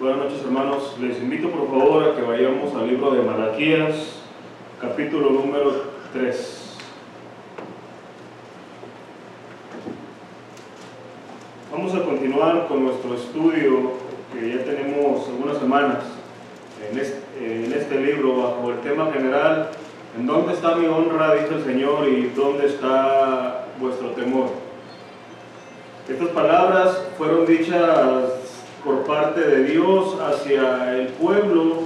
Buenas noches hermanos, les invito por favor a que vayamos al libro de Malaquías, capítulo número 3. Vamos a continuar con nuestro estudio que ya tenemos algunas semanas en este, libro bajo el tema general, ¿en dónde está mi honra? dice el Señor, y ¿dónde está vuestro temor? Estas palabras fueron dichas por parte de Dios hacia el pueblo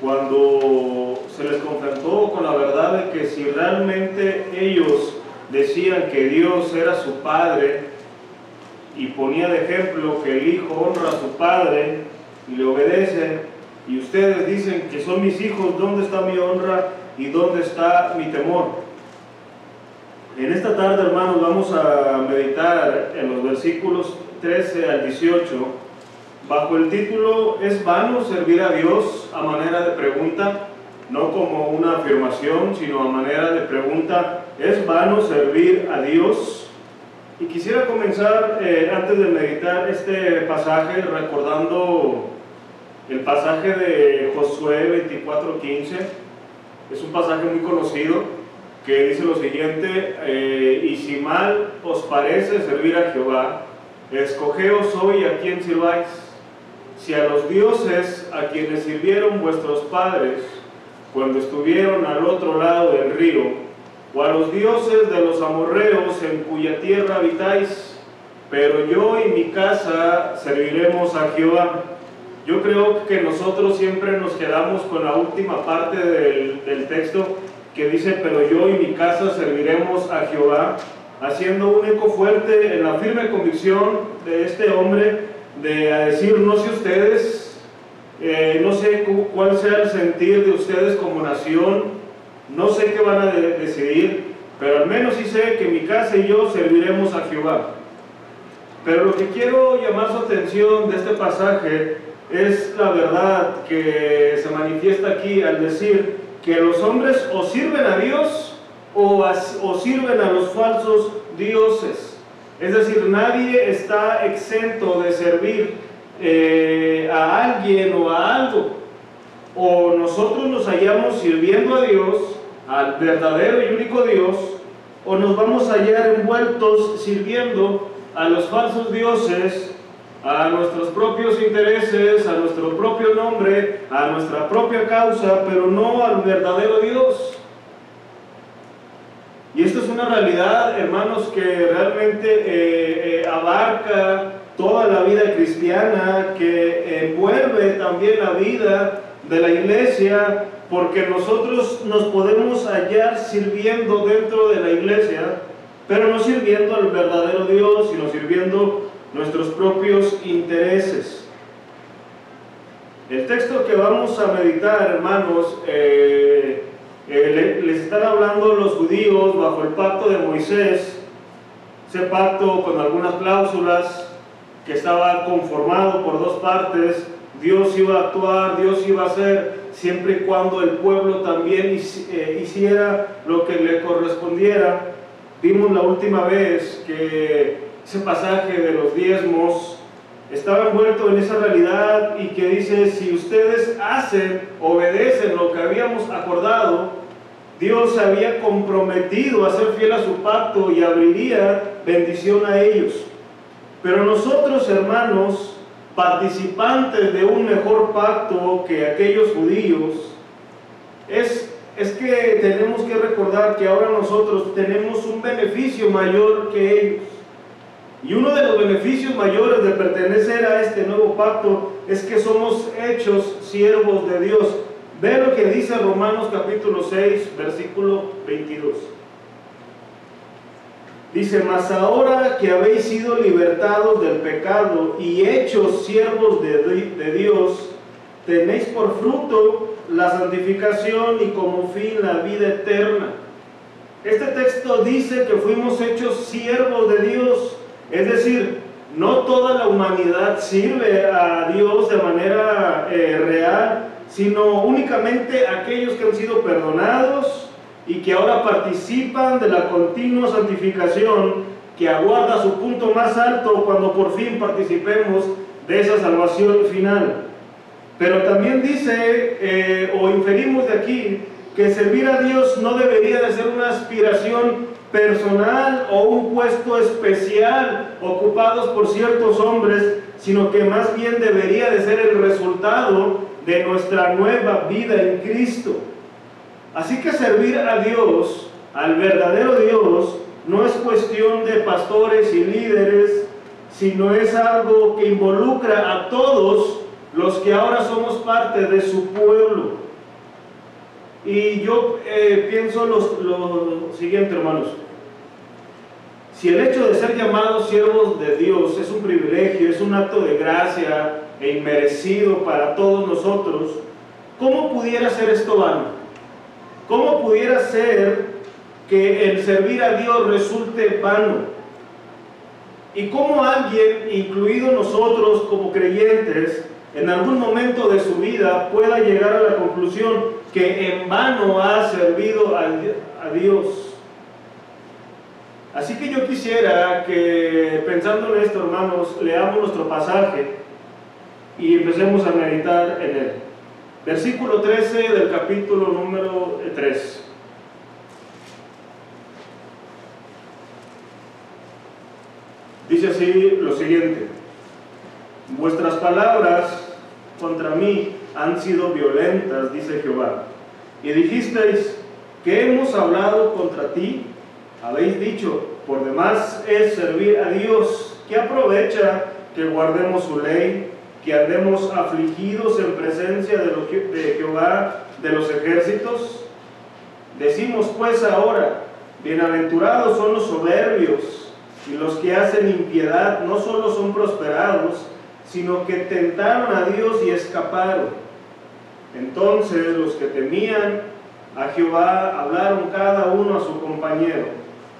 cuando se les confrontó con la verdad de que si realmente ellos decían que Dios era su padre y ponía de ejemplo que el hijo honra a su padre y le obedece, y ustedes dicen que son mis hijos, ¿dónde está mi honra y dónde está mi temor? En esta tarde, hermanos, vamos a meditar en los versículos 13 al 18 bajo el título ¿Es vano servir a Dios? a manera de pregunta, no como una afirmación, sino a manera de pregunta, ¿es vano servir a Dios? Y quisiera comenzar, eh, antes de meditar este pasaje, recordando el pasaje de Josué 24:15. Es un pasaje muy conocido que dice lo siguiente, eh, y si mal os parece servir a Jehová, escogeos hoy a quien sirváis si a los dioses a quienes sirvieron vuestros padres cuando estuvieron al otro lado del río, o a los dioses de los amorreos en cuya tierra habitáis, pero yo y mi casa serviremos a Jehová. Yo creo que nosotros siempre nos quedamos con la última parte del, texto que dice, pero yo y mi casa serviremos a Jehová, haciendo un eco fuerte en la firme convicción de este hombre de decir, no sé ustedes, eh, no sé cuál sea el sentir de ustedes como nación, no sé qué van a decidir, pero al menos sí sé que mi casa y yo serviremos a Jehová. Pero lo que quiero llamar su atención de este pasaje es la verdad que se manifiesta aquí al decir que los hombres o sirven a Dios o, o sirven a los falsos dioses. Es decir, nadie está exento de servir eh, a alguien o a algo. O nosotros nos hallamos sirviendo a Dios, al verdadero y único Dios, o nos vamos a hallar envueltos sirviendo a los falsos dioses, a nuestros propios intereses, a nuestro propio nombre, a nuestra propia causa, pero no al verdadero Dios. Una realidad, hermanos, que realmente eh, eh, abarca toda la vida cristiana, que envuelve también la vida de la iglesia, porque nosotros nos podemos hallar sirviendo dentro de la iglesia, pero no sirviendo al verdadero Dios, sino sirviendo nuestros propios intereses. El texto que vamos a meditar, hermanos, eh, eh, les están hablando los judíos bajo el pacto de Moisés, ese pacto con algunas cláusulas que estaba conformado por dos partes, Dios iba a actuar, Dios iba a hacer, siempre y cuando el pueblo también eh, hiciera lo que le correspondiera. Vimos la última vez que ese pasaje de los diezmos estaba envuelto en esa realidad y que dice, si ustedes hacen, obedecen lo que habíamos acordado, Dios se había comprometido a ser fiel a su pacto y abriría bendición a ellos. Pero nosotros, hermanos, participantes de un mejor pacto que aquellos judíos, es, es que tenemos que recordar que ahora nosotros tenemos un beneficio mayor que ellos. Y uno de los beneficios mayores de pertenecer a este nuevo pacto es que somos hechos siervos de Dios. Ve lo que dice Romanos capítulo 6, versículo 22. Dice, mas ahora que habéis sido libertados del pecado y hechos siervos de, de Dios, tenéis por fruto la santificación y como fin la vida eterna. Este texto dice que fuimos hechos siervos de Dios es decir, no toda la humanidad sirve a Dios de manera eh, real, sino únicamente aquellos que han sido perdonados y que ahora participan de la continua santificación que aguarda su punto más alto cuando por fin participemos de esa salvación final. Pero también dice, eh, o inferimos de aquí, que servir a Dios no debería de ser una aspiración personal o un puesto especial ocupados por ciertos hombres, sino que más bien debería de ser el resultado de nuestra nueva vida en Cristo. Así que servir a Dios, al verdadero Dios, no es cuestión de pastores y líderes, sino es algo que involucra a todos los que ahora somos parte de su pueblo. Y yo eh, pienso lo siguiente, hermanos. Si el hecho de ser llamados siervos de Dios es un privilegio, es un acto de gracia e inmerecido para todos nosotros, ¿cómo pudiera ser esto vano? ¿Cómo pudiera ser que el servir a Dios resulte vano? ¿Y cómo alguien, incluido nosotros como creyentes, en algún momento de su vida pueda llegar a la conclusión que en vano ha servido a Dios. Así que yo quisiera que, pensando en esto, hermanos, leamos nuestro pasaje y empecemos a meditar en él. Versículo 13 del capítulo número 3. Dice así lo siguiente. Vuestras palabras contra mí han sido violentas, dice Jehová. Y dijisteis, que hemos hablado contra ti? Habéis dicho, por demás es servir a Dios. ¿Qué aprovecha que guardemos su ley, que andemos afligidos en presencia de, de Jehová de los ejércitos? Decimos pues ahora, bienaventurados son los soberbios y los que hacen impiedad no solo son prosperados, sino que tentaron a Dios y escaparon. Entonces los que temían a Jehová hablaron cada uno a su compañero.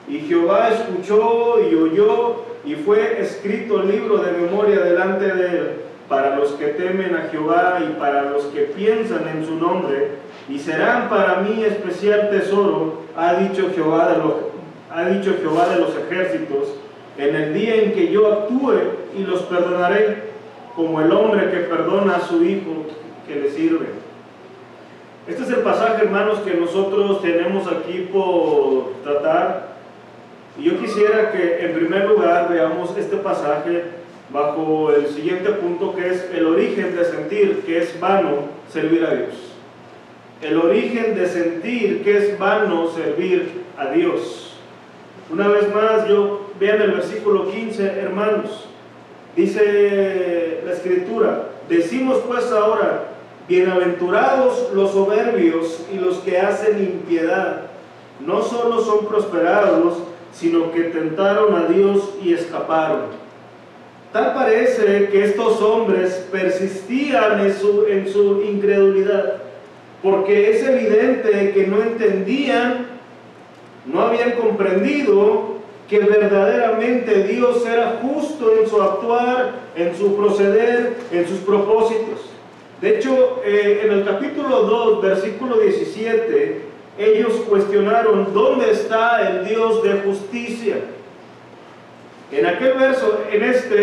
Y Jehová escuchó y oyó y fue escrito el libro de memoria delante de él para los que temen a Jehová y para los que piensan en su nombre. Y serán para mí especial tesoro, ha dicho Jehová de los, ha dicho Jehová de los ejércitos, en el día en que yo actúe y los perdonaré como el hombre que perdona a su hijo le sirve. Este es el pasaje, hermanos, que nosotros tenemos aquí por tratar. Y yo quisiera que en primer lugar veamos este pasaje bajo el siguiente punto que es el origen de sentir que es vano servir a Dios. El origen de sentir que es vano servir a Dios. Una vez más, yo vean el versículo 15, hermanos. Dice la escritura, decimos pues ahora, bienaventurados los soberbios y los que hacen impiedad, no solo son prosperados, sino que tentaron a Dios y escaparon. Tal parece que estos hombres persistían en su, en su incredulidad, porque es evidente que no entendían, no habían comprendido que verdaderamente Dios era justo en su actuar, en su proceder, en sus propósitos. De hecho, eh, en el capítulo 2, versículo 17, ellos cuestionaron dónde está el Dios de justicia. En aquel verso, en este,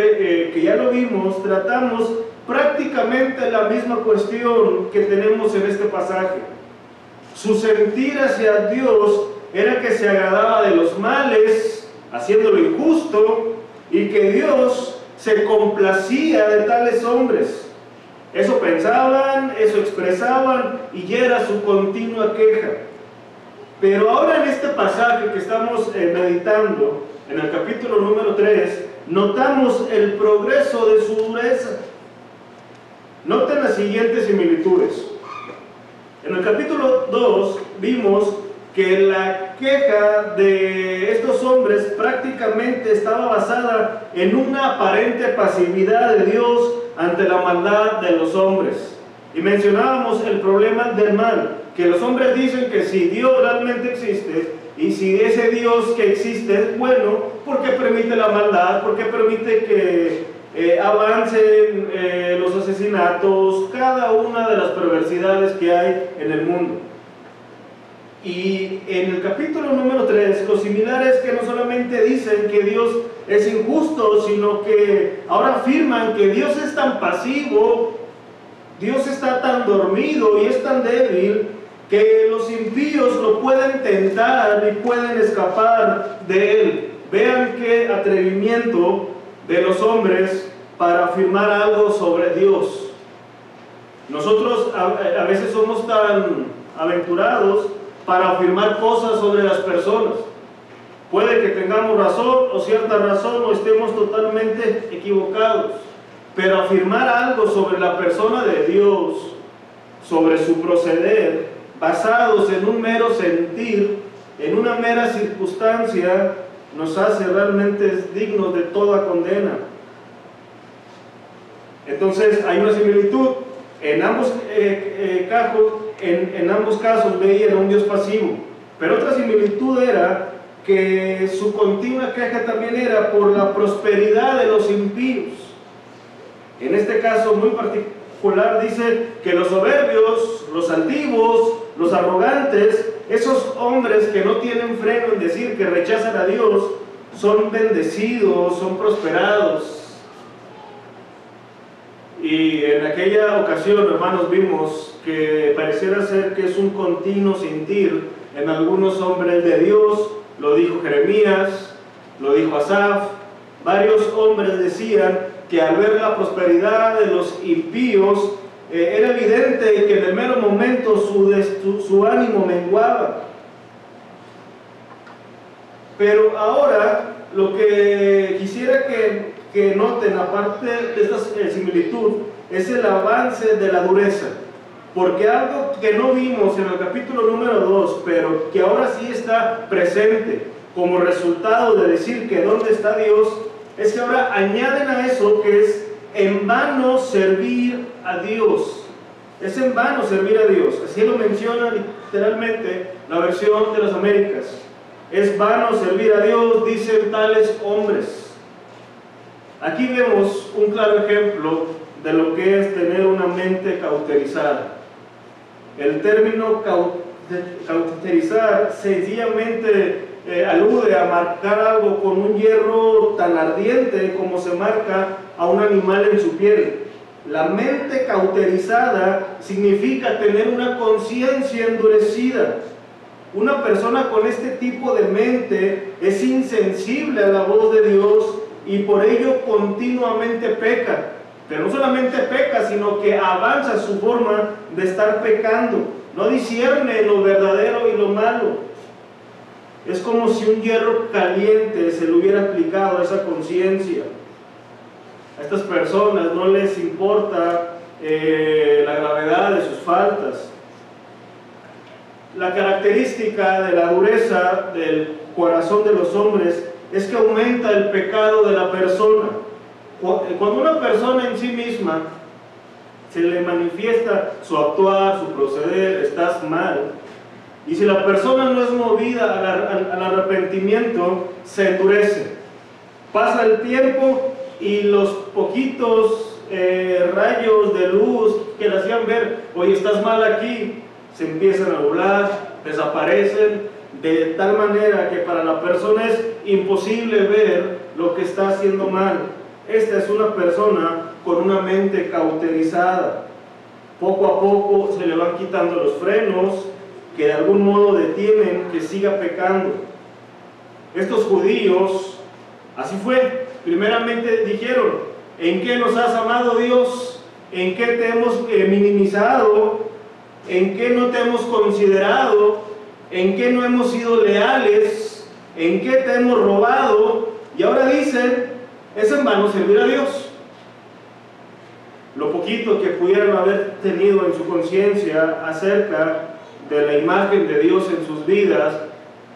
eh, que ya lo vimos, tratamos prácticamente la misma cuestión que tenemos en este pasaje. Su sentir hacia Dios era que se agradaba de los males haciéndolo injusto, y que Dios se complacía de tales hombres. Eso pensaban, eso expresaban y era su continua queja. Pero ahora en este pasaje que estamos eh, meditando, en el capítulo número 3, notamos el progreso de su dureza. Noten las siguientes similitudes. En el capítulo 2 vimos que la queja de estos hombres prácticamente estaba basada en una aparente pasividad de Dios ante la maldad de los hombres. Y mencionábamos el problema del mal, que los hombres dicen que si Dios realmente existe, y si ese Dios que existe es bueno, ¿por qué permite la maldad? ¿Por qué permite que eh, avancen eh, los asesinatos, cada una de las perversidades que hay en el mundo? Y en el capítulo número 3, lo similar es que no solamente dicen que Dios es injusto, sino que ahora afirman que Dios es tan pasivo Dios está tan dormido y es tan débil que los impíos lo pueden tentar y pueden escapar de él. Vean qué atrevimiento de los hombres para afirmar algo sobre Dios. Nosotros a, veces somos tan aventurados para afirmar cosas sobre las personas. Puede que tengamos razón o cierta razón o estemos totalmente equivocados. Pero afirmar algo sobre la persona de Dios, sobre su proceder, basados en un mero sentir, en una mera circunstancia, nos hace realmente dignos de toda condena. Entonces hay una similitud. En ambos, eh, eh, casos, en, en ambos casos veían a un Dios pasivo. Pero otra similitud era que su continua queja también era por la prosperidad de los impíos. En este caso muy particular dice que los soberbios, los altivos, los arrogantes, esos hombres que no tienen freno en decir que rechazan a Dios, son bendecidos, son prosperados. Y en aquella ocasión, hermanos, vimos que pareciera ser que es un continuo sentir en algunos hombres de Dios, lo dijo Jeremías, lo dijo Asaf, varios hombres decían que al ver la prosperidad de los impíos, eh, era evidente que en el mero momento su, su, ánimo menguaba. Pero ahora lo que quisiera que, que noten, aparte de esta eh, similitud, es el avance de la dureza. Porque algo que no vimos en el capítulo número 2, pero que ahora sí está presente como resultado de decir que dónde está Dios, es que ahora añaden a eso que es en vano servir a Dios. Es en vano servir a Dios. Así lo menciona literalmente la versión de las Américas. Es vano servir a Dios, dicen tales hombres. Aquí vemos un claro ejemplo de lo que es tener una mente cauterizada. El término cauterizar sencillamente eh, alude a marcar algo con un hierro tan ardiente como se marca a un animal en su piel. La mente cauterizada significa tener una conciencia endurecida. Una persona con este tipo de mente es insensible a la voz de Dios y por ello continuamente peca. Pero no solamente peca, sino que avanza su forma de estar pecando. No discierne lo verdadero y lo malo. Es como si un hierro caliente se le hubiera aplicado a esa conciencia. A estas personas no les importa eh, la gravedad de sus faltas. La característica de la dureza del corazón de los hombres es que aumenta el pecado de la persona. Cuando una persona en sí misma se le manifiesta su actuar, su proceder, estás mal, y si la persona no es movida al, arrepentimiento, se endurece. Pasa el tiempo y los poquitos eh, rayos de luz que le hacían ver, oye, estás mal aquí, se empiezan a volar, desaparecen, de tal manera que para la persona es imposible ver lo que está haciendo mal. Esta es una persona con una mente cauterizada. Poco a poco se le van quitando los frenos, que de algún modo detienen que siga pecando. Estos judíos, así fue, primeramente dijeron, ¿en qué nos has amado Dios? ¿En qué te hemos eh, minimizado? ¿En qué no te hemos considerado? ¿En qué no hemos sido leales? ¿En qué te hemos robado? Y ahora dicen, es en vano servir a Dios. Lo poquito que pudieran haber tenido en su conciencia acerca de la imagen de Dios en sus vidas,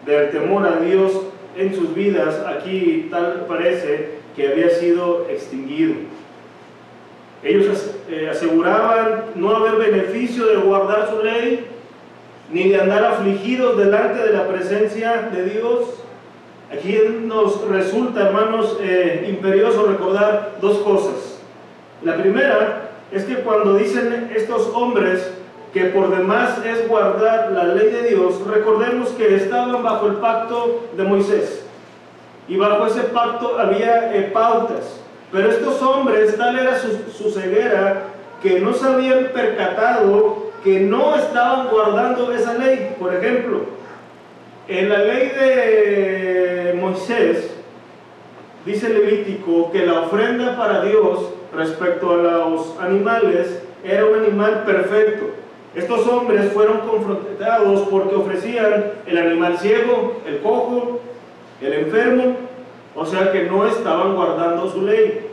del temor a Dios en sus vidas, aquí tal parece que había sido extinguido. Ellos eh, aseguraban no haber beneficio de guardar su ley, ni de andar afligidos delante de la presencia de Dios. Aquí nos resulta, hermanos, eh, imperioso recordar dos cosas. La primera es que cuando dicen estos hombres, que por demás es guardar la ley de Dios, recordemos que estaban bajo el pacto de Moisés. Y bajo ese pacto había eh, pautas. Pero estos hombres, tal era su, ceguera, que no se habían percatado que no estaban guardando esa ley. Por ejemplo, en la ley de Moisés, dice Levítico que la ofrenda para Dios respecto a los animales era un animal perfecto. Estos hombres fueron confrontados porque ofrecían el animal ciego, el cojo, el enfermo, o sea que no estaban guardando su ley.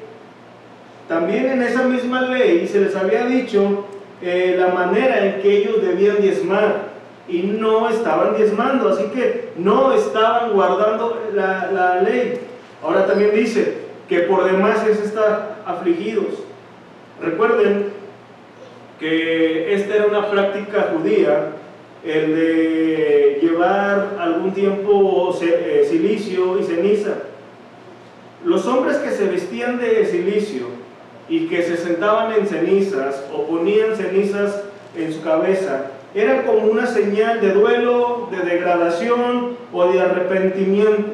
También en esa misma ley se les había dicho eh, la manera en que ellos debían diezmar y no estaban diezmando, así que no estaban guardando la, la ley. Ahora también dice que por demás es estar afligidos. Recuerden que esta era una práctica judía, el de llevar algún tiempo eh, silicio y ceniza. Los hombres que se vestían de silicio y que se sentaban en cenizas o ponían cenizas en su cabeza, era como una señal de duelo, de degradación o de arrepentimiento.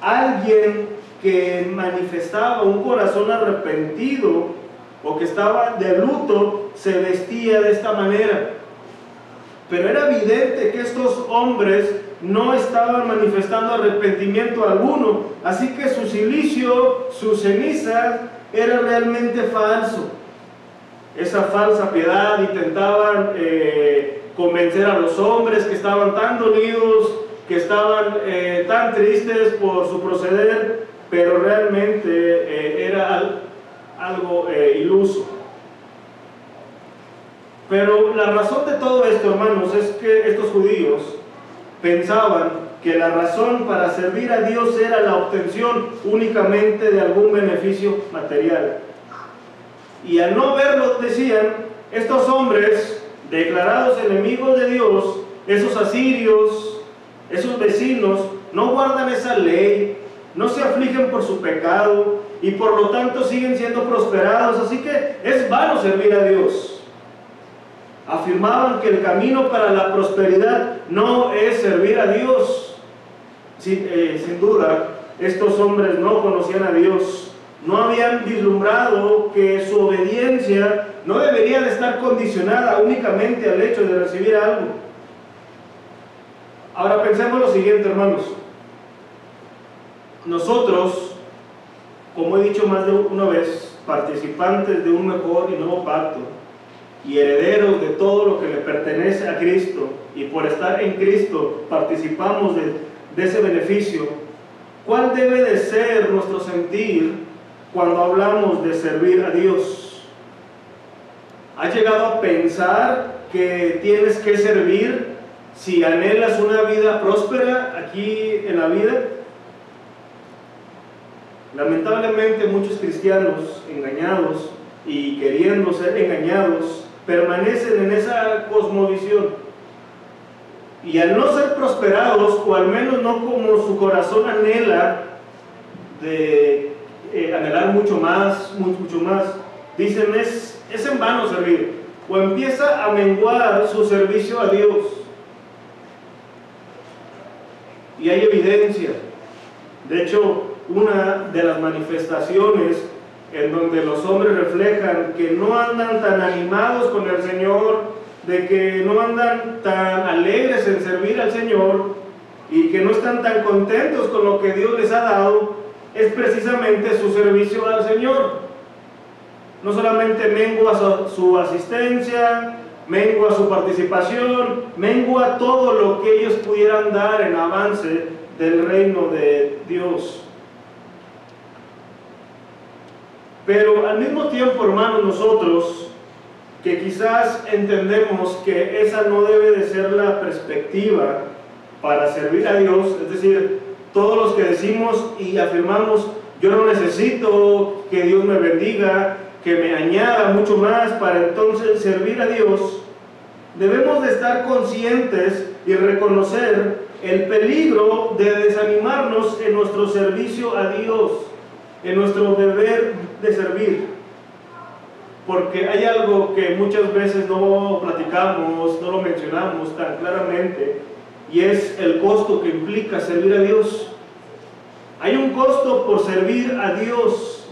Alguien que manifestaba un corazón arrepentido o que estaba de luto se vestía de esta manera. Pero era evidente que estos hombres no estaban manifestando arrepentimiento alguno, así que su silicio, su ceniza, era realmente falso. Esa falsa piedad intentaban eh, convencer a los hombres que estaban tan dolidos, que estaban eh, tan tristes por su proceder, pero realmente eh, era algo eh, iluso. Pero la razón de todo esto, hermanos, es que estos judíos pensaban que la razón para servir a Dios era la obtención únicamente de algún beneficio material. Y al no verlo, decían, estos hombres declarados enemigos de Dios, esos asirios, esos vecinos, no guardan esa ley, no se afligen por su pecado y por lo tanto siguen siendo prosperados. Así que es vano servir a Dios. Afirmaban que el camino para la prosperidad no es servir a Dios. Sin, eh, sin duda, estos hombres no conocían a Dios, no habían vislumbrado que su obediencia no debería de estar condicionada únicamente al hecho de recibir algo. Ahora pensemos lo siguiente, hermanos. Nosotros, como he dicho más de una vez, participantes de un mejor y nuevo pacto y herederos de todo lo que le pertenece a Cristo y por estar en Cristo participamos de, de ese beneficio, ¿cuál debe de ser nuestro sentir cuando hablamos de servir a Dios? ¿Has llegado a pensar que tienes que servir si anhelas una vida próspera aquí en la vida? Lamentablemente muchos cristianos engañados y queriendo ser engañados permanecen en esa cosmovisión. Y al no ser prosperados, o al menos no como su corazón anhela, de eh, anhelar mucho más, mucho, más, dicen es, es en vano servir. O empieza a menguar su servicio a Dios. Y hay evidencia. De hecho, una de las manifestaciones en donde los hombres reflejan que no andan tan animados con el Señor, de que no andan tan alegres en servir al Señor y que no están tan contentos con lo que Dios les ha dado, es precisamente su servicio al Señor. No solamente mengua su asistencia, mengua su participación, mengua todo lo que ellos pudieran dar en avance del reino de Dios. Pero al mismo tiempo, hermanos, nosotros que quizás entendemos que esa no debe de ser la perspectiva para servir a Dios, es decir, todos los que decimos y afirmamos, yo no necesito que Dios me bendiga, que me añada mucho más para entonces servir a Dios, debemos de estar conscientes y reconocer el peligro de desanimarnos en nuestro servicio a Dios en nuestro deber de servir. Porque hay algo que muchas veces no platicamos, no lo mencionamos tan claramente, y es el costo que implica servir a Dios. Hay un costo por servir a Dios.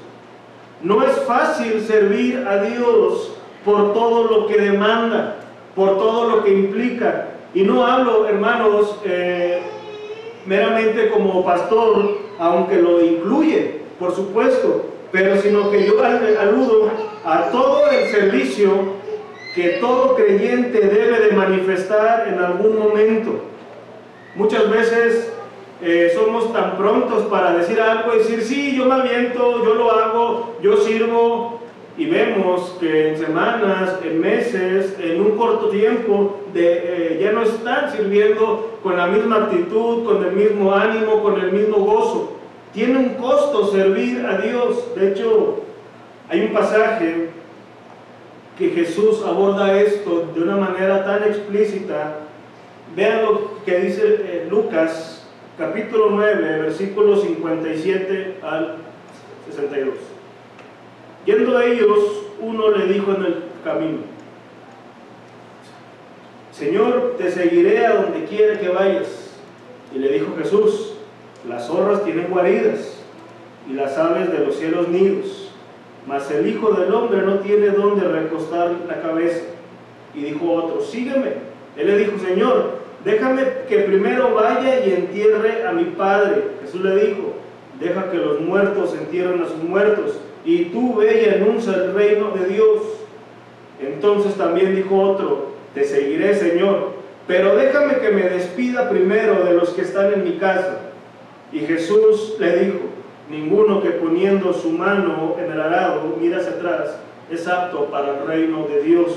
No es fácil servir a Dios por todo lo que demanda, por todo lo que implica. Y no hablo, hermanos, eh, meramente como pastor, aunque lo incluye, por supuesto, pero sino que yo aludo a todo el servicio que todo creyente debe de manifestar en algún momento. Muchas veces eh, somos tan prontos para decir algo y decir, sí, yo me aviento, yo lo hago, yo sirvo, y vemos que en semanas, en meses, en un corto tiempo, eh, ya no están sirviendo con la misma actitud, con el mismo ánimo, con el mismo gozo. Tiene un costo servir a Dios. De hecho, hay un pasaje que Jesús aborda esto de una manera tan explícita. Vean lo que dice eh, Lucas capítulo 9, versículos 57 al 62. Yendo a ellos, uno le dijo en el camino, Señor, te seguiré a donde quiera que vayas. Y le dijo Jesús, las zorras tienen guaridas y las aves de los cielos nidos, mas el Hijo del Hombre no tiene donde recostar la cabeza. Y dijo otro, sígueme. Él le dijo, Señor, déjame que primero vaya y entierre a mi Padre. Jesús le dijo, deja que los muertos entierren a sus muertos y tú ve y anuncia el reino de Dios. Entonces también dijo otro, te seguiré Señor, pero déjame que me despida primero de los que están en mi casa. Y Jesús le dijo, ninguno que poniendo su mano en el arado mira hacia atrás es apto para el reino de Dios.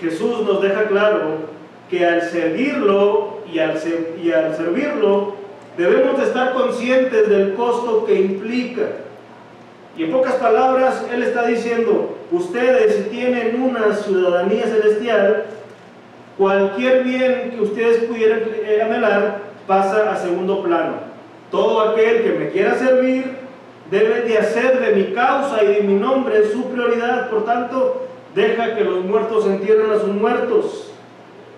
Jesús nos deja claro que al seguirlo y al, y al servirlo debemos de estar conscientes del costo que implica y en pocas palabras, Él está diciendo, ustedes tienen una ciudadanía celestial, cualquier bien que ustedes pudieran anhelar pasa a segundo plano. Todo aquel que me quiera servir debe de hacer de mi causa y de mi nombre su prioridad. Por tanto, deja que los muertos entierren a sus muertos.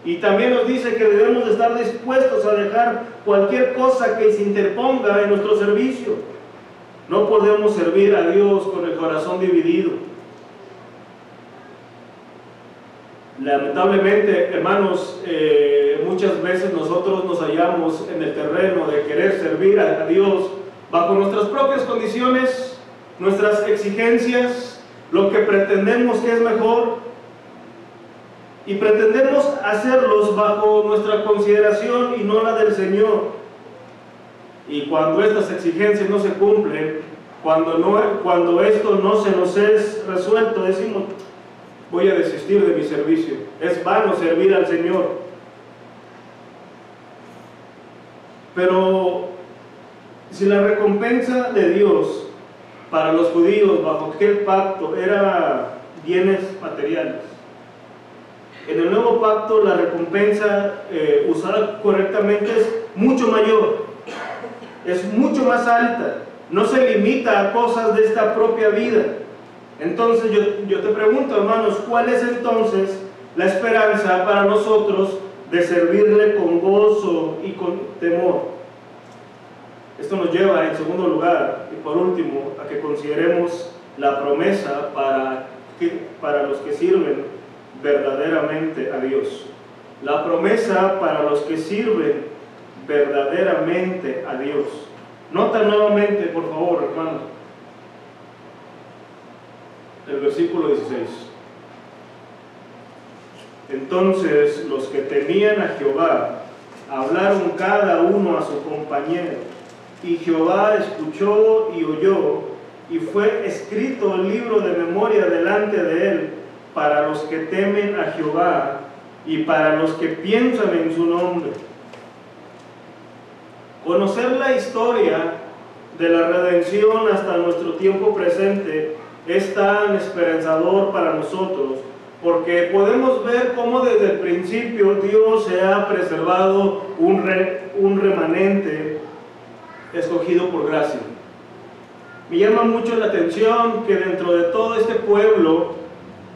Y también nos dice que debemos de estar dispuestos a dejar cualquier cosa que se interponga en nuestro servicio. No podemos servir a Dios con el corazón dividido. Lamentablemente, hermanos, eh, muchas veces nosotros nos hallamos en el terreno de querer servir a Dios bajo nuestras propias condiciones, nuestras exigencias, lo que pretendemos que es mejor, y pretendemos hacerlos bajo nuestra consideración y no la del Señor. Y cuando estas exigencias no se cumplen, cuando, no, cuando esto no se nos es resuelto, decimos, voy a desistir de mi servicio. Es vano servir al Señor. Pero si la recompensa de Dios para los judíos bajo aquel pacto era bienes materiales, en el nuevo pacto la recompensa eh, usada correctamente es mucho mayor es mucho más alta, no se limita a cosas de esta propia vida. Entonces yo, yo te pregunto, hermanos, ¿cuál es entonces la esperanza para nosotros de servirle con gozo y con temor? Esto nos lleva, en segundo lugar, y por último, a que consideremos la promesa para, para los que sirven verdaderamente a Dios. La promesa para los que sirven verdaderamente a Dios. Nota nuevamente, por favor, hermano, el versículo 16. Entonces los que temían a Jehová hablaron cada uno a su compañero, y Jehová escuchó y oyó, y fue escrito el libro de memoria delante de él para los que temen a Jehová y para los que piensan en su nombre. Conocer la historia de la redención hasta nuestro tiempo presente es tan esperanzador para nosotros porque podemos ver cómo desde el principio Dios se ha preservado un, un remanente escogido por gracia. Me llama mucho la atención que dentro de todo este pueblo,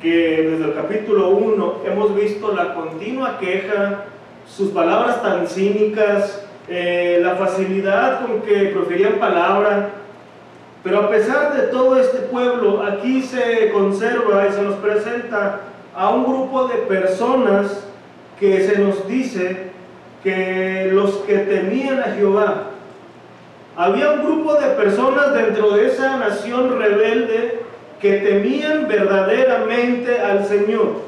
que desde el capítulo 1 hemos visto la continua queja, sus palabras tan cínicas, eh, la facilidad con que proferían palabra, Pero a pesar de todo este pueblo, aquí se conserva y se nos presenta a un grupo de personas que se nos dice que los que temían a Jehová, había un grupo de personas dentro de esa nación rebelde que temían verdaderamente al Señor.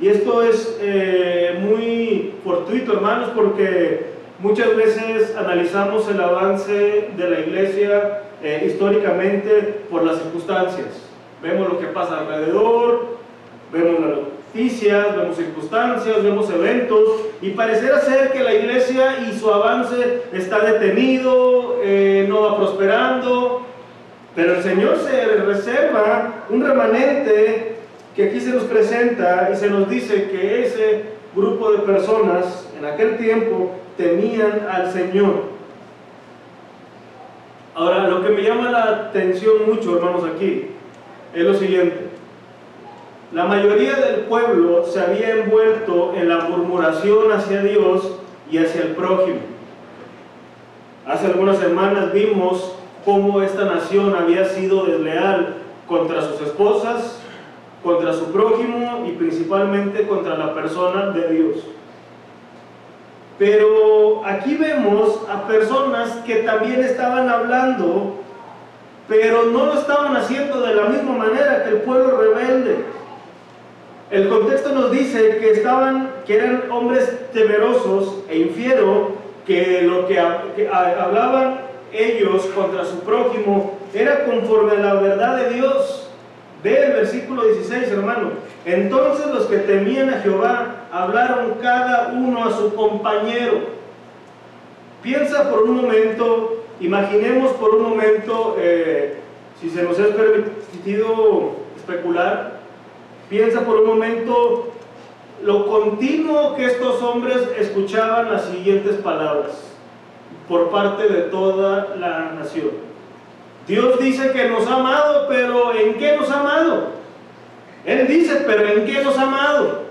Y esto es eh, muy fortuito, hermanos, porque muchas veces analizamos el avance de la iglesia eh, históricamente por las circunstancias. Vemos lo que pasa alrededor, vemos las noticias, vemos circunstancias, vemos eventos, y parecerá ser que la iglesia y su avance está detenido, eh, no va prosperando, pero el Señor se reserva un remanente que aquí se nos presenta y se nos dice que ese grupo de personas en aquel tiempo temían al Señor. Ahora, lo que me llama la atención mucho, hermanos, aquí, es lo siguiente. La mayoría del pueblo se había envuelto en la murmuración hacia Dios y hacia el prójimo. Hace algunas semanas vimos cómo esta nación había sido desleal contra sus esposas, contra su prójimo y principalmente contra la persona de Dios. Pero aquí vemos a personas que también estaban hablando, pero no lo estaban haciendo de la misma manera que el pueblo rebelde. El contexto nos dice que eran hombres temerosos e infiero, que lo que, hablaban ellos contra su prójimo era conforme a la verdad de Dios. Ve el versículo 16, hermano. Entonces los que temían a Jehová hablaron cada uno a su compañero. Piensa por un momento, imaginemos por un momento, eh, si se nos es permitido especular, piensa por un momento lo continuo que estos hombres escuchaban las siguientes palabras por parte de toda la nación. Dios dice que nos ha amado, pero ¿en qué nos ha amado? Él dice, pero ¿en qué nos ha amado?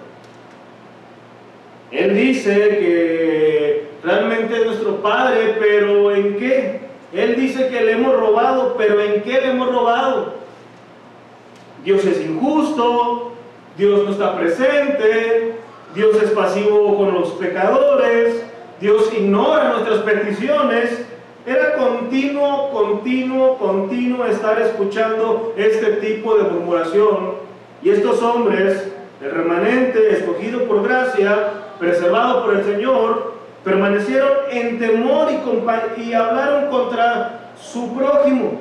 Él dice que realmente es nuestro Padre, pero ¿en qué? Él dice que le hemos robado, pero ¿en qué le hemos robado? Dios es injusto, Dios no está presente, Dios es pasivo con los pecadores, Dios ignora nuestras peticiones, era continuo, continuo, continuo estar escuchando este tipo de murmuración. Y estos hombres, el remanente escogido por gracia, preservado por el Señor, permanecieron en temor y, y hablaron contra su prójimo,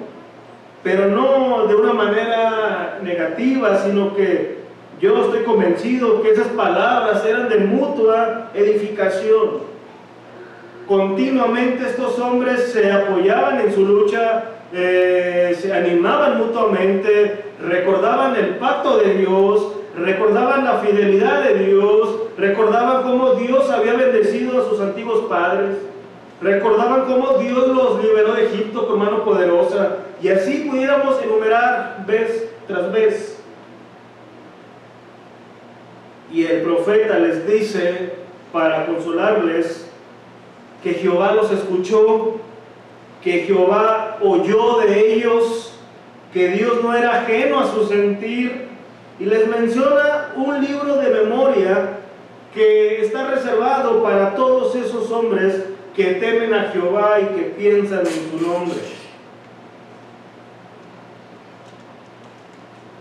pero no de una manera negativa, sino que yo estoy convencido que esas palabras eran de mutua edificación. Continuamente estos hombres se apoyaban en su lucha, eh, se animaban mutuamente, recordaban el pacto de Dios, recordaban la fidelidad de Dios, recordaban cómo Dios había bendecido a sus antiguos padres, recordaban cómo Dios los liberó de Egipto con mano poderosa, y así pudiéramos enumerar vez tras vez. Y el profeta les dice, para consolarles, que Jehová los escuchó, que Jehová oyó de ellos, que Dios no era ajeno a su sentir, y les menciona un libro de memoria que está reservado para todos esos hombres que temen a Jehová y que piensan en su nombre.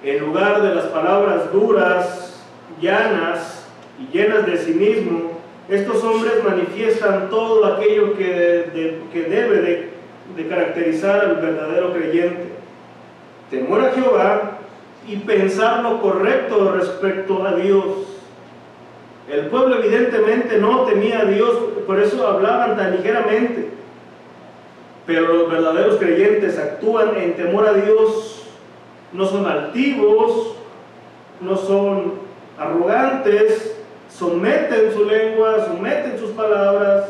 En lugar de las palabras duras, llanas y llenas de cinismo, estos hombres manifiestan todo aquello que, que debe de, de caracterizar al verdadero creyente. Temor a Jehová y pensar lo correcto respecto a Dios. El pueblo evidentemente no temía a Dios, por eso hablaban tan ligeramente. Pero los verdaderos creyentes actúan en temor a Dios, no son altivos, no son arrogantes, someten su lengua, someten sus palabras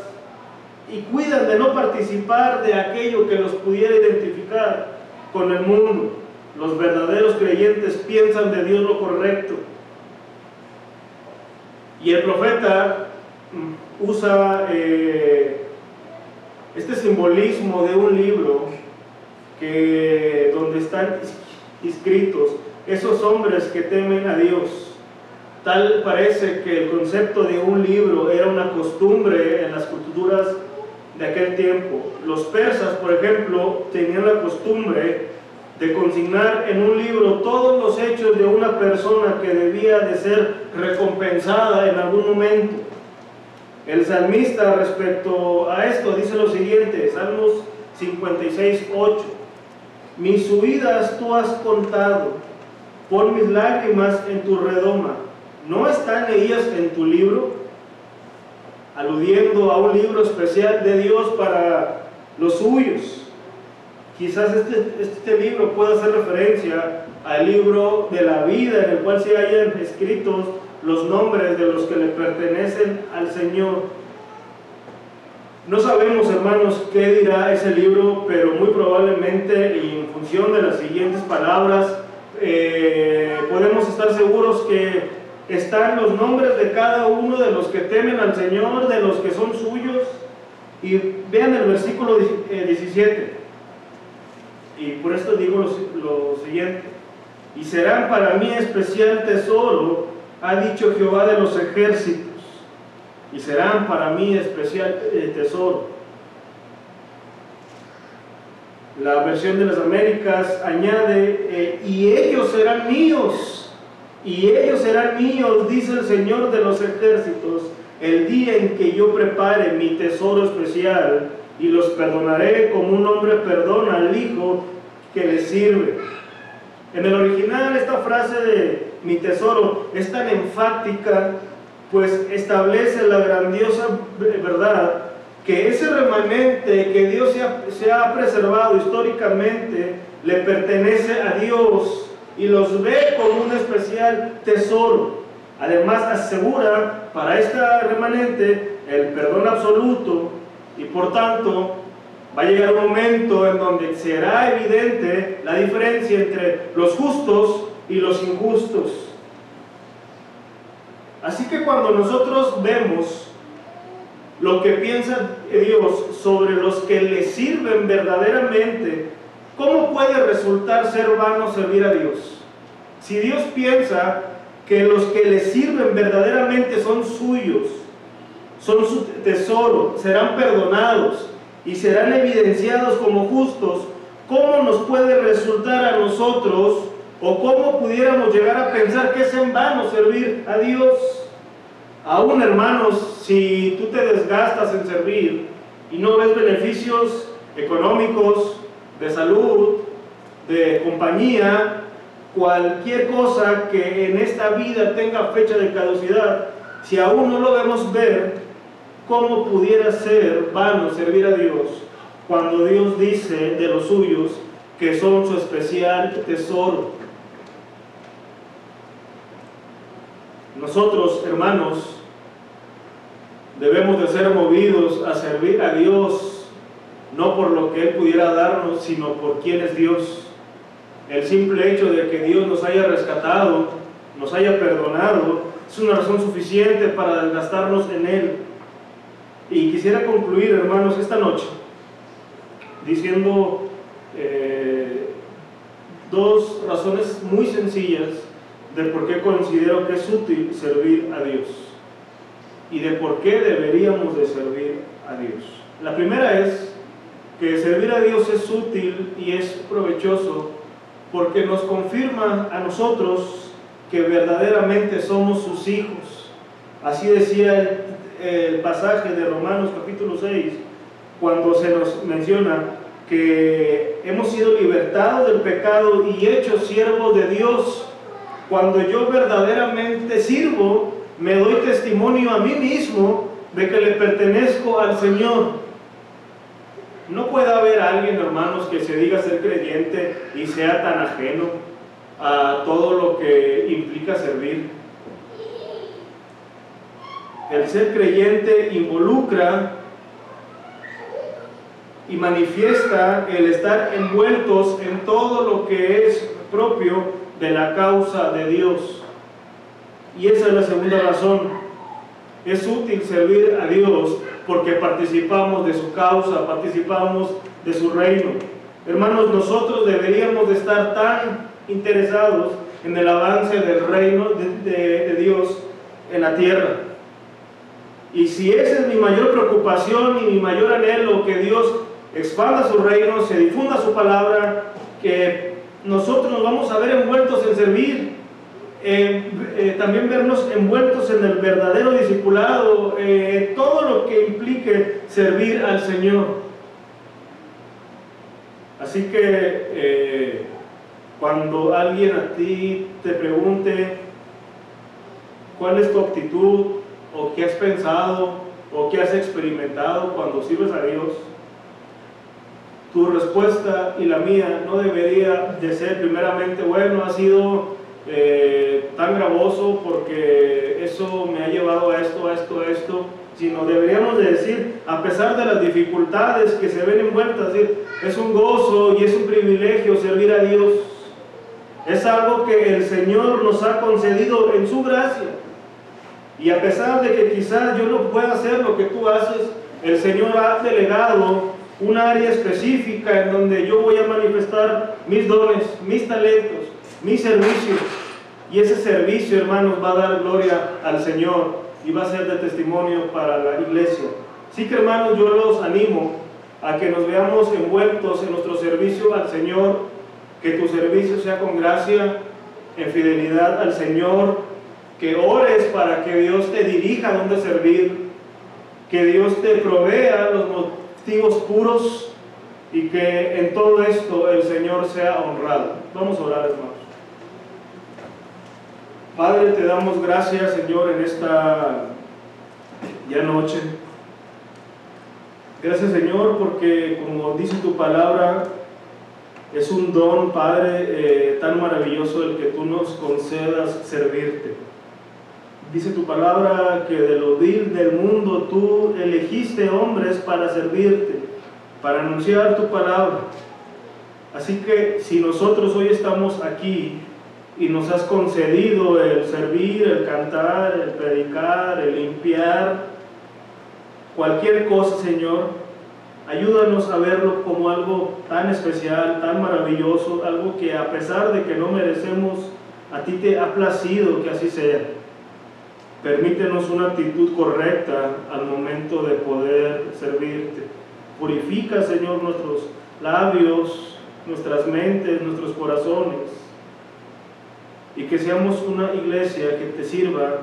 y cuidan de no participar de aquello que los pudiera identificar con el mundo. Los verdaderos creyentes piensan de Dios lo correcto. Y el profeta mm, usa eh, este simbolismo de un libro que donde están inscritos esos hombres que temen a Dios. Tal parece que el concepto de un libro era una costumbre en las culturas de aquel tiempo. Los persas, por ejemplo, tenían la costumbre de consignar en un libro todos los hechos de una persona que debía de ser recompensada en algún momento. El salmista respecto a esto dice lo siguiente, Salmos 56, 8. Mis huidas tú has contado, por mis lágrimas en tu redoma. ¿No están ellas en tu libro? Aludiendo a un libro especial de Dios para los suyos. Quizás este, este libro pueda hacer referencia al libro de la vida en el cual se hayan escritos los nombres de los que le pertenecen al Señor no sabemos, hermanos, qué dirá ese libro, pero muy probablemente, y en función de las siguientes palabras, eh, podemos estar seguros que están los nombres de cada uno de los que temen al Señor, de los que son suyos. Y vean el versículo 17. Y por esto digo lo, lo siguiente. Y serán para mí especial tesoro, ha dicho Jehová de los ejércitos y serán para mí especial eh, tesoro. La versión de las Américas añade, eh, y ellos serán míos, y ellos serán míos, dice el Señor de los ejércitos, el día en que yo prepare mi tesoro especial y los perdonaré como un hombre perdona al hijo que le sirve. En el original esta frase de mi tesoro es tan enfática pues establece la grandiosa verdad que ese remanente que Dios se ha, preservado históricamente le pertenece a Dios y los ve como un especial tesoro. Además asegura para este remanente el perdón absoluto y por tanto va a llegar un momento en donde será evidente la diferencia entre los justos y los injustos. Así que cuando nosotros vemos lo que piensa Dios sobre los que le sirven verdaderamente, ¿cómo puede resultar ser vano servir a Dios? Si Dios piensa que los que le sirven verdaderamente son suyos, son su tesoro, serán perdonados y serán evidenciados como justos, ¿cómo nos puede resultar a nosotros o cómo pudiéramos llegar a pensar que es en vano servir a Dios? Aún hermanos, si tú te desgastas en servir y no ves beneficios económicos, de salud, de compañía, cualquier cosa que en esta vida tenga fecha de caducidad, si aún no lo vemos ver, ¿cómo pudiera ser vano servir a Dios cuando Dios dice de los suyos que son su especial tesoro? Nosotros, hermanos, debemos de ser movidos a servir a Dios, no por lo que Él pudiera darnos, sino por quién es Dios. El simple hecho de que Dios nos haya rescatado, nos haya perdonado, es una razón suficiente para desgastarnos en Él. Y quisiera concluir, hermanos, esta noche diciendo eh, dos razones muy sencillas de por qué considero que es útil servir a Dios y de por qué deberíamos de servir a Dios. La primera es que servir a Dios es útil y es provechoso porque nos confirma a nosotros que verdaderamente somos sus hijos. Así decía el, el pasaje de Romanos capítulo 6, cuando se nos menciona que hemos sido libertados del pecado y hechos siervos de Dios cuando yo verdaderamente sirvo, me doy testimonio a mí mismo de que le pertenezco al Señor. No puede haber alguien, hermanos, que se diga ser creyente y sea tan ajeno a todo lo que implica servir. El ser creyente involucra y manifiesta el estar envueltos en todo lo que es propio de la causa de Dios. Y esa es la segunda razón. Es útil servir a Dios porque participamos de su causa, participamos de su reino. Hermanos, nosotros deberíamos de estar tan interesados en el avance del reino de, Dios en la tierra. Y si esa es mi mayor preocupación y mi mayor anhelo, que Dios expanda su reino, se difunda su palabra, que nosotros nos vamos a ver envueltos en servir, eh, eh, también vernos envueltos en el verdadero discipulado, eh, todo lo que implique servir al Señor. Así que cuando alguien a ti te pregunte cuál es tu actitud o qué has pensado o qué has experimentado cuando sirves a Dios, tu respuesta y la mía no debería de ser primeramente, bueno, ha sido eh, tan gravoso porque eso me ha llevado a esto, a esto, a esto, sino deberíamos de decir, a pesar de las dificultades que se ven envueltas, es un gozo y es un privilegio servir a Dios. Es algo que el Señor nos ha concedido en su gracia. Y a pesar de que quizás yo no pueda hacer lo que tú haces, el Señor ha delegado un área específica en donde yo voy a manifestar mis dones, mis talentos, mi servicio. Y ese servicio, hermanos, va a dar gloria al Señor y va a ser de testimonio para la iglesia. Así que, hermanos, yo los animo a que nos veamos envueltos en nuestro servicio al Señor, que tu servicio sea con gracia, en fidelidad al Señor, que ores para que Dios te dirija dónde servir, que Dios te provea los motivos puros y que en todo esto el Señor sea honrado. Vamos a orar, hermanos. Padre, te damos gracias, Señor, en esta ya noche. Gracias, Señor, porque como dice tu palabra, es un don, Padre, eh, tan maravilloso el que tú nos concedas servirte. Dice tu palabra que de lo vil del mundo tú elegiste hombres para servirte, para anunciar tu palabra. Así que si nosotros hoy estamos aquí, y nos has concedido el servir, el cantar, el predicar, el limpiar, cualquier cosa, Señor. Ayúdanos a verlo como algo tan especial, tan maravilloso, algo que a pesar de que no merecemos, a ti te ha placido que así sea. Permítenos una actitud correcta al momento de poder servirte. Purifica, Señor, nuestros labios, nuestras mentes, nuestros corazones y que seamos una iglesia que te sirva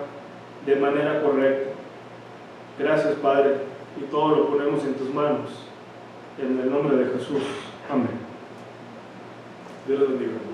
de manera correcta. Gracias, Padre, y todo lo ponemos en tus manos. En el nombre de Jesús. Amén. Dios los bendiga.